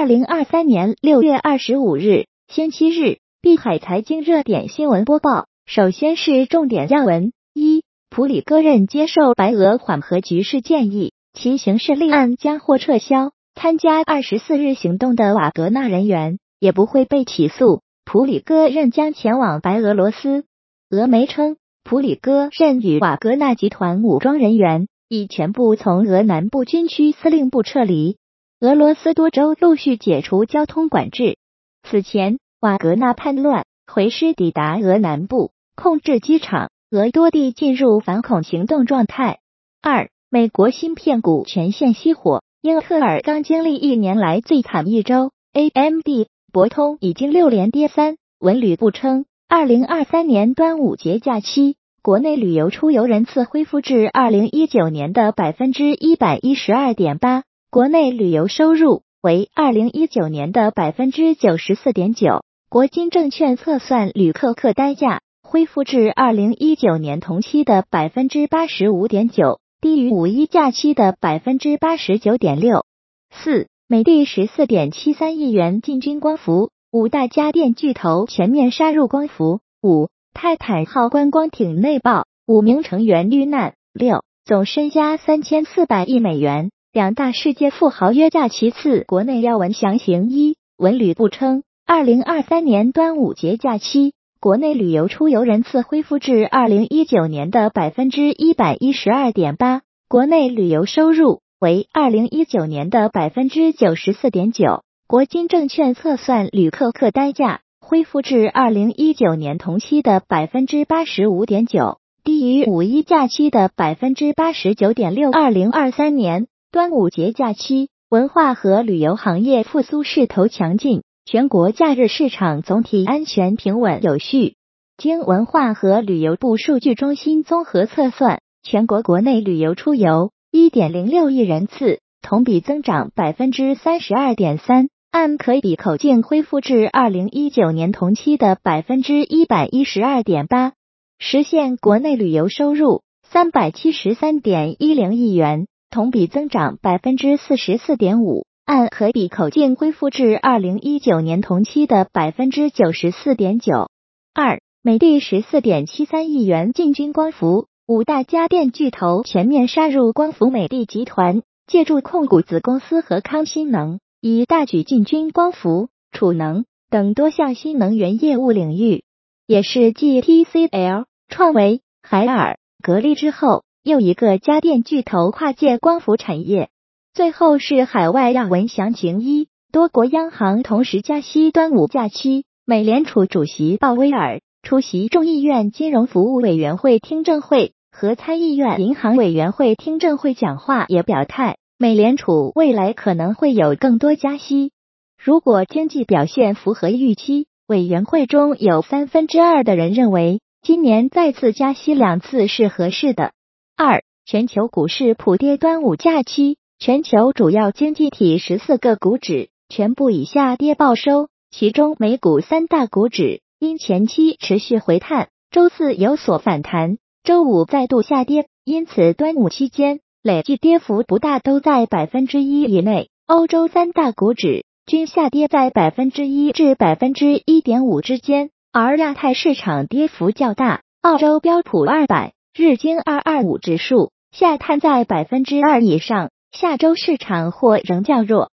二零二三年六月二十五日，星期日，碧海财经热点新闻播报。首先是重点要闻：一、普里戈任接受白俄缓和局势建议，其刑事立案将获撤销。参加二十四日行动的瓦格纳人员也不会被起诉。普里戈任将前往白俄罗斯。俄媒称，普里戈任与瓦格纳集团武装人员已全部从俄南部军区司令部撤离。俄罗斯多州陆续解除交通管制。此前，瓦格纳叛乱回师抵达俄南部，控制机场，俄多地进入反恐行动状态。二，美国芯片股全线熄火。英特尔刚经历一年来最惨一周，AMD、博通已经六连跌三。文旅部称，二零二三年端午节假期，国内旅游出游人次恢复至二零一九年的百分之一百一十二点八，国内旅游收入为二零一九年的百分之九十四点九。国金证券测算旅客客单价恢复至二零一九年同期的百分之八十五点九。低于五一假期的百分之八十九点六四，美的十四点七三亿元进军光伏，五大家电巨头全面杀入光伏。五，泰坦号观光艇内爆，五名成员遇难。六，总身家三千四百亿美元，两大世界富豪约架。其次，国内要闻详情一，文旅部称，二零二三年端午节假期。国内旅游出游人次恢复至二零一九年的百分之一百一十二点八，国内旅游收入为二零一九年的百分之九十四点九。国金证券测算旅客客单价恢复至二零一九年同期的百分之八十五点九，低于五一假期的百分之八十九点六。二零二三年端午节假期，文化和旅游行业复苏势头强劲。全国假日市场总体安全平稳有序。经文化和旅游部数据中心综合测算，全国国内旅游出游一点零六亿人次，同比增长百分之三十二点三，按可比口径恢复至二零一九年同期的百分之一百一十二点八，实现国内旅游收入三百七十三点一零亿元，同比增长百分之四十四点五。按可比口径恢复至二零一九年同期的百分之九十四点九。二，美的十四点七三亿元进军光伏，五大家电巨头全面杀入光伏。美的集团借助控股子公司和康新能，以大举进军光伏、储能等多项新能源业务领域，也是继 TCL、创维、海尔、格力之后又一个家电巨头跨界光伏产业。最后是海外要闻详情一，多国央行同时加息。端午假期，美联储主席鲍威尔出席众议院金融服务委员会听证会和参议院银行委员会听证会讲话，也表态，美联储未来可能会有更多加息。如果经济表现符合预期，委员会中有三分之二的人认为，今年再次加息两次是合适的。二，全球股市普跌。端午假期。全球主要经济体十四个股指全部以下跌报收，其中美股三大股指因前期持续回探，周四有所反弹，周五再度下跌，因此端午期间累计跌幅不大，都在百分之一以内。欧洲三大股指均下跌在百分之一至百分之一点五之间，而亚太市场跌幅较大，澳洲标普二百、日经二二五指数下探在百分之二以上。下周市场或仍较弱。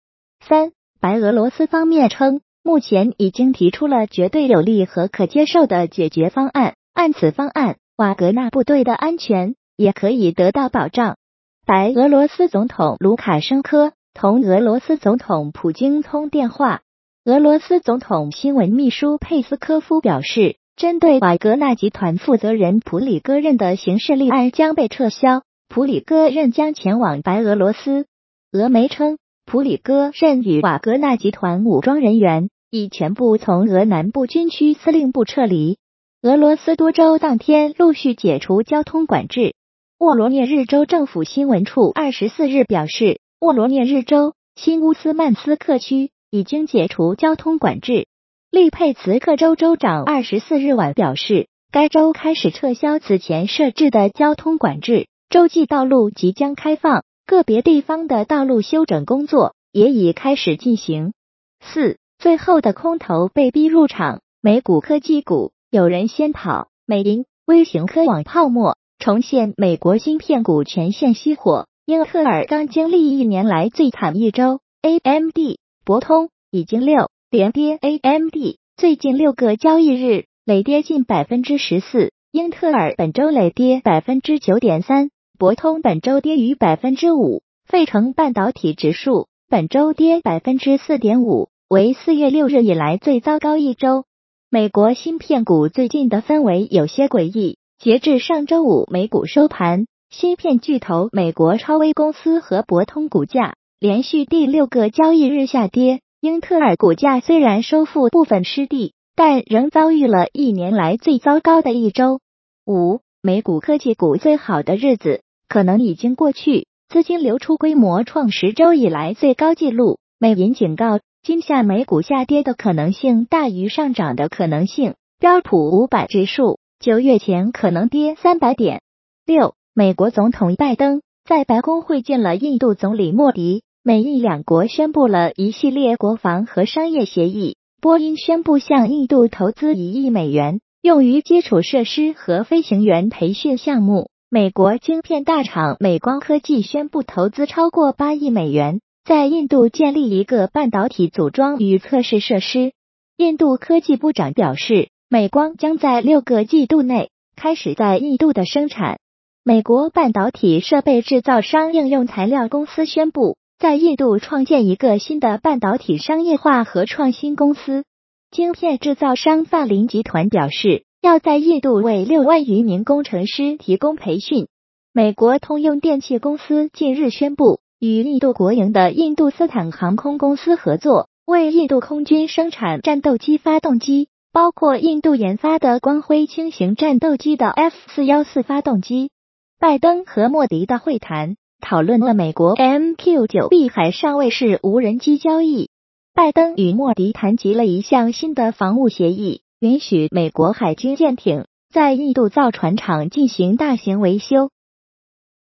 三，白俄罗斯方面称，目前已经提出了绝对有利和可接受的解决方案，按此方案，瓦格纳部队的安全也可以得到保障。白俄罗斯总统卢卡申科同俄罗斯总统普京通电话，俄罗斯总统新闻秘书佩斯科夫表示，针对瓦格纳集团负责人普里戈任的刑事立案将被撤销。普里戈任将前往白俄罗斯。俄媒称，普里戈任与瓦格纳集团武装人员已全部从俄南部军区司令部撤离。俄罗斯多州当天陆续解除交通管制。沃罗涅日州政府新闻处二十四日表示，沃罗涅日州新乌斯曼斯克区已经解除交通管制。利佩茨克州州长二十四日晚表示，该州开始撤销此前设置的交通管制。洲际道路即将开放，个别地方的道路修整工作也已开始进行。四，最后的空头被逼入场，美股科技股有人先跑，美银微型科网泡沫重现，美国芯片股全线熄火。英特尔刚经历一年来最惨一周，AMD、博通已经六连跌，AMD 最近六个交易日累跌近百分之十四，英特尔本周累跌百分之九点三，博通本周跌逾百分之五，费城半导体指数本周跌百分之四点五，为四月六日以来最糟糕一周。美国芯片股最近的氛围有些诡异，截至上周五美股收盘。芯片巨头美国超威公司和博通股价连续第六个交易日下跌，英特尔股价虽然收复部分失地，但仍遭遇了一年来最糟糕的一周。五，美股科技股最好的日子可能已经过去，资金流出规模创十周以来最高纪录。美银警告，今夏美股下跌的可能性大于上涨的可能性。标普五百指数九月前可能跌三百点。六。美国总统拜登在白宫会见了印度总理莫迪，美印两国宣布了一系列国防和商业协议。波音宣布向印度投资一亿美元，用于基础设施和飞行员培训项目。美国晶片大厂美光科技宣布投资超过八亿美元，在印度建立一个半导体组装与测试设施。印度科技部长表示，美光将在六个季度内开始在印度的生产。美国半导体设备制造商应用材料公司宣布，在印度创建一个新的半导体商业化和创新公司。晶片制造商泛林集团表示，要在印度为六万余名工程师提供培训。美国通用电气公司近日宣布，与印度国营的印度斯坦航空公司合作，为印度空军生产战斗机发动机，包括印度研发的光辉轻型战斗机的 F 四幺四发动机。拜登和莫迪的会谈讨论了美国 MQ-9B 海上卫士无人机交易。拜登与莫迪谈及了一项新的防务协议，允许美国海军舰艇在印度造船厂进行大型维修。